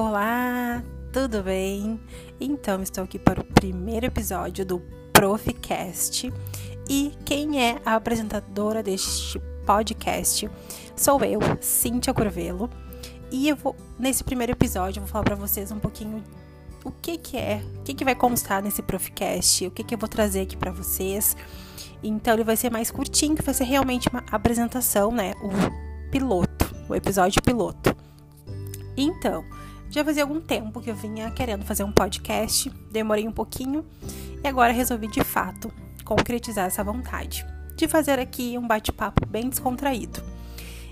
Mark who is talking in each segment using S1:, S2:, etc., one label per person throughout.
S1: Olá, tudo bem? Então, estou aqui para o primeiro episódio do Proficast e quem é a apresentadora deste podcast sou eu, Cíntia Curvelo. E eu vou, nesse primeiro episódio, eu vou falar para vocês um pouquinho o que que é, o que que vai constar nesse Proficast, o que que eu vou trazer aqui para vocês. Então, ele vai ser mais curtinho, que vai ser realmente uma apresentação, né? O piloto, o episódio piloto. Então, já fazia algum tempo que eu vinha querendo fazer um podcast, demorei um pouquinho e agora resolvi de fato concretizar essa vontade de fazer aqui um bate-papo bem descontraído.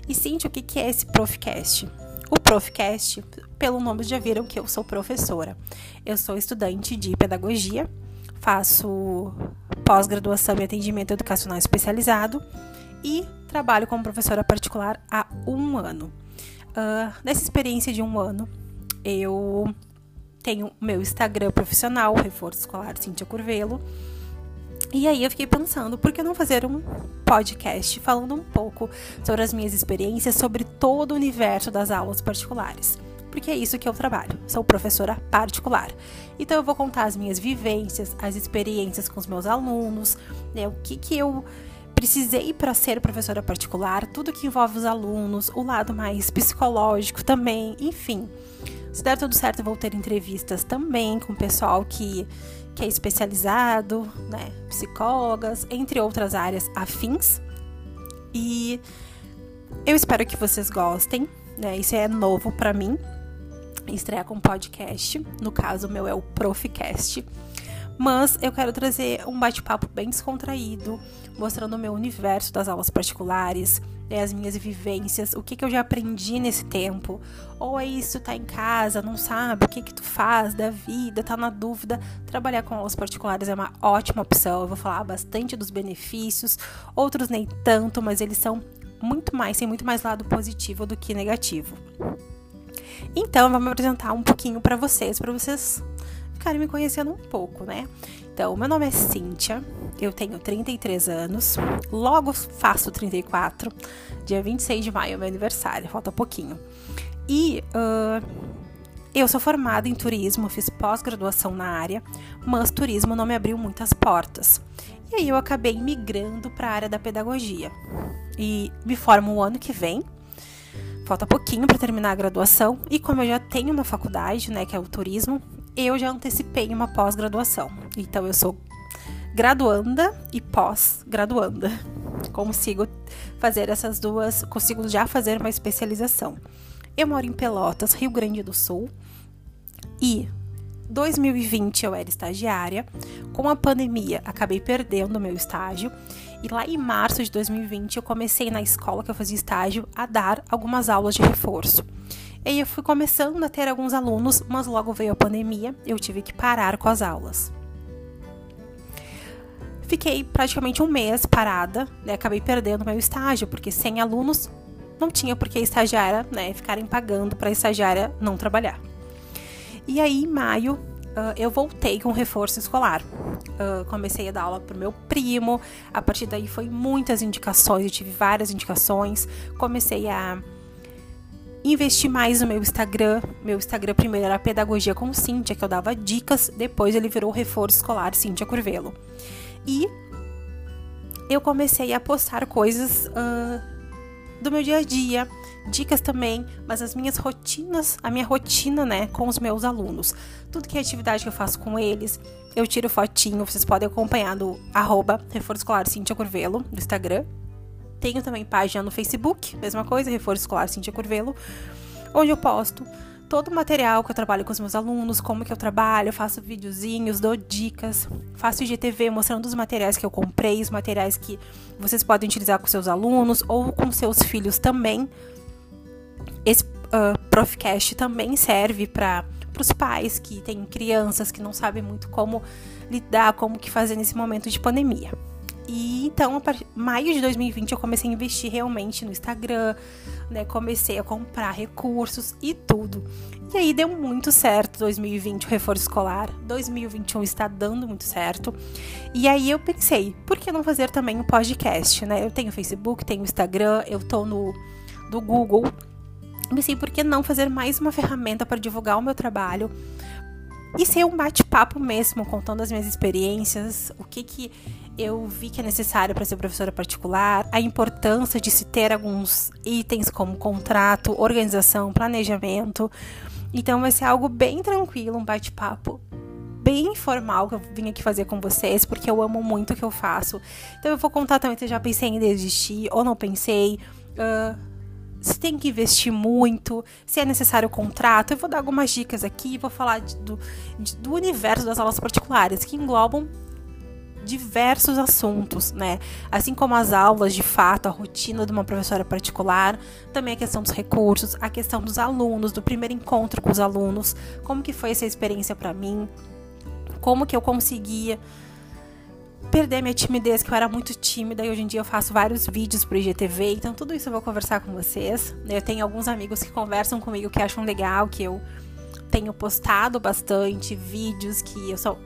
S1: E Cintia, o que é esse Profcast? O Profcast, pelo nome já viram que eu sou professora. Eu sou estudante de pedagogia, faço pós-graduação em atendimento educacional especializado e trabalho como professora particular há um ano. Uh, nessa experiência de um ano, eu tenho meu Instagram profissional, Reforço Escolar Cintia Curvelo. E aí eu fiquei pensando, por que não fazer um podcast falando um pouco sobre as minhas experiências, sobre todo o universo das aulas particulares? Porque é isso que eu trabalho, sou professora particular. Então eu vou contar as minhas vivências, as experiências com os meus alunos, né, o que que eu precisei para ser professora particular, tudo que envolve os alunos, o lado mais psicológico também, enfim. Se der tudo certo, eu vou ter entrevistas também com o pessoal que, que é especializado, né? Psicólogas, entre outras áreas afins. E eu espero que vocês gostem, né? Isso é novo para mim. Estrear com podcast. No caso, o meu é o Proficast. Mas eu quero trazer um bate-papo bem descontraído, mostrando o meu universo das aulas particulares, né, as minhas vivências, o que, que eu já aprendi nesse tempo. Ou é isso, tá em casa, não sabe o que, que tu faz da vida, tá na dúvida. Trabalhar com aulas particulares é uma ótima opção. Eu vou falar bastante dos benefícios, outros nem tanto, mas eles são muito mais, tem muito mais lado positivo do que negativo. Então, vamos apresentar um pouquinho para vocês, para vocês ficarem me conhecendo um pouco, né? Então, meu nome é Cíntia, eu tenho 33 anos, logo faço 34, dia 26 de maio é meu aniversário, falta pouquinho. E uh, eu sou formada em turismo, fiz pós-graduação na área, mas turismo não me abriu muitas portas. E aí eu acabei migrando para a área da pedagogia. E me formo o ano que vem, falta pouquinho para terminar a graduação e como eu já tenho uma faculdade, né, que é o turismo, eu já antecipei uma pós-graduação. Então eu sou graduanda e pós-graduanda. Consigo fazer essas duas, consigo já fazer uma especialização. Eu moro em Pelotas, Rio Grande do Sul, e 2020 eu era estagiária. Com a pandemia, acabei perdendo meu estágio. E lá em março de 2020 eu comecei na escola que eu fazia estágio a dar algumas aulas de reforço. E eu fui começando a ter alguns alunos, mas logo veio a pandemia, eu tive que parar com as aulas. Fiquei praticamente um mês parada, né? Acabei perdendo meu estágio, porque sem alunos não tinha por que estagiária, né, ficarem pagando para estagiária não trabalhar. E aí, em maio, eu voltei com reforço escolar. Uh, comecei a dar aula pro meu primo. A partir daí foi muitas indicações, eu tive várias indicações. Comecei a investi mais no meu Instagram. Meu Instagram primeiro era Pedagogia com Cíntia, que eu dava dicas, depois ele virou Reforço Escolar Cíntia Curvelo. E eu comecei a postar coisas uh, do meu dia a dia, dicas também, mas as minhas rotinas, a minha rotina, né, com os meus alunos. Tudo que é atividade que eu faço com eles, eu tiro fotinho, vocês podem acompanhar do arroba Reforço Escolar Cíntia Curvelo, no Instagram, tenho também página no Facebook, mesma coisa, Reforço Escolar Cintia Curvelo, onde eu posto todo o material que eu trabalho com os meus alunos, como que eu trabalho, faço videozinhos, dou dicas, faço IGTV mostrando os materiais que eu comprei, os materiais que vocês podem utilizar com seus alunos ou com seus filhos também. Esse uh, Profcast também serve para os pais que têm crianças que não sabem muito como lidar, como que fazer nesse momento de pandemia. E então, a partir maio de 2020, eu comecei a investir realmente no Instagram, né? Comecei a comprar recursos e tudo. E aí deu muito certo 2020 o reforço escolar. 2021 está dando muito certo. E aí eu pensei, por que não fazer também um podcast, né? Eu tenho Facebook, tenho Instagram, eu tô no do Google. pensei, por que não fazer mais uma ferramenta para divulgar o meu trabalho? E ser um bate-papo mesmo, contando as minhas experiências, o que que eu vi que é necessário para ser professora particular, a importância de se ter alguns itens como contrato, organização, planejamento. Então vai ser algo bem tranquilo, um bate-papo bem informal que eu vim aqui fazer com vocês, porque eu amo muito o que eu faço. Então eu vou contar também se eu já pensei em desistir ou não pensei. Uh, se tem que investir muito, se é necessário contrato. Eu vou dar algumas dicas aqui, vou falar de, do, de, do universo das aulas particulares, que englobam diversos assuntos, né? Assim como as aulas, de fato, a rotina de uma professora particular, também a questão dos recursos, a questão dos alunos, do primeiro encontro com os alunos, como que foi essa experiência para mim, como que eu conseguia perder minha timidez, que eu era muito tímida e hoje em dia eu faço vários vídeos pro IGTV, então tudo isso eu vou conversar com vocês. Eu tenho alguns amigos que conversam comigo que acham legal, que eu tenho postado bastante vídeos, que eu sou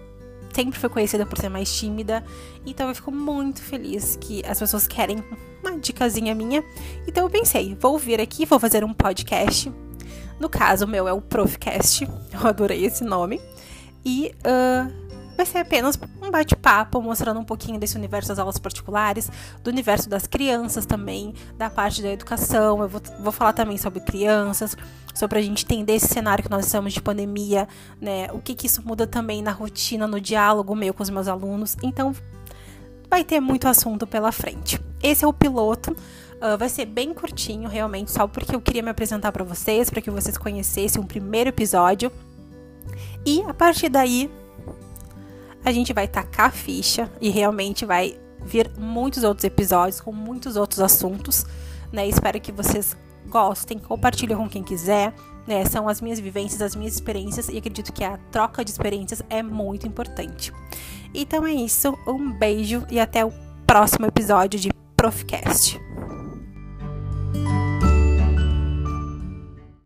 S1: sempre fui conhecida por ser mais tímida, então eu fico muito feliz que as pessoas querem uma dicasinha minha. Então eu pensei, vou vir aqui, vou fazer um podcast. No caso, o meu é o Profcast, eu adorei esse nome. E uh, vai ser apenas um bate-papo mostrando um pouquinho desse universo das aulas particulares, do universo das crianças também, da parte da educação. Eu vou, vou falar também sobre crianças, sobre a gente entender esse cenário que nós estamos de pandemia, né? O que, que isso muda também na rotina, no diálogo meu com os meus alunos. Então, vai ter muito assunto pela frente. Esse é o piloto. Uh, vai ser bem curtinho, realmente, só porque eu queria me apresentar para vocês, para que vocês conhecessem um primeiro episódio. E a partir daí, a gente vai tacar a ficha e realmente vai vir muitos outros episódios com muitos outros assuntos, né? Espero que vocês gostem, compartilhem com quem quiser, né? São as minhas vivências, as minhas experiências e acredito que a troca de experiências é muito importante. Então é isso, um beijo e até o próximo episódio de Profcast.